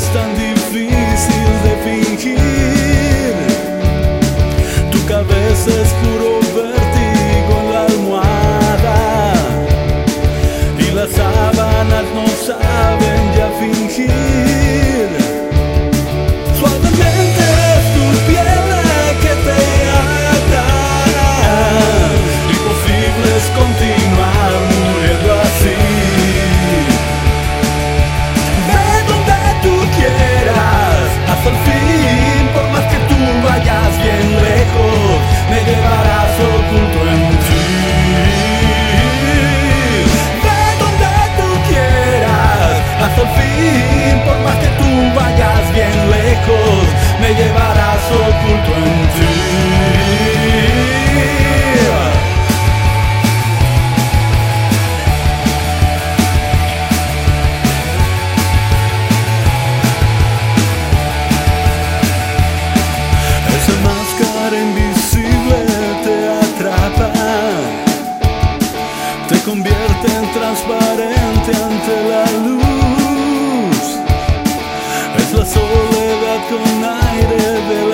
és tão difícil. por más que tú vayas bien lejos, me llevarás oculto en ti. Esa máscara invisible te atrapa, te convierte en transparente ante la luz. それがこないレベル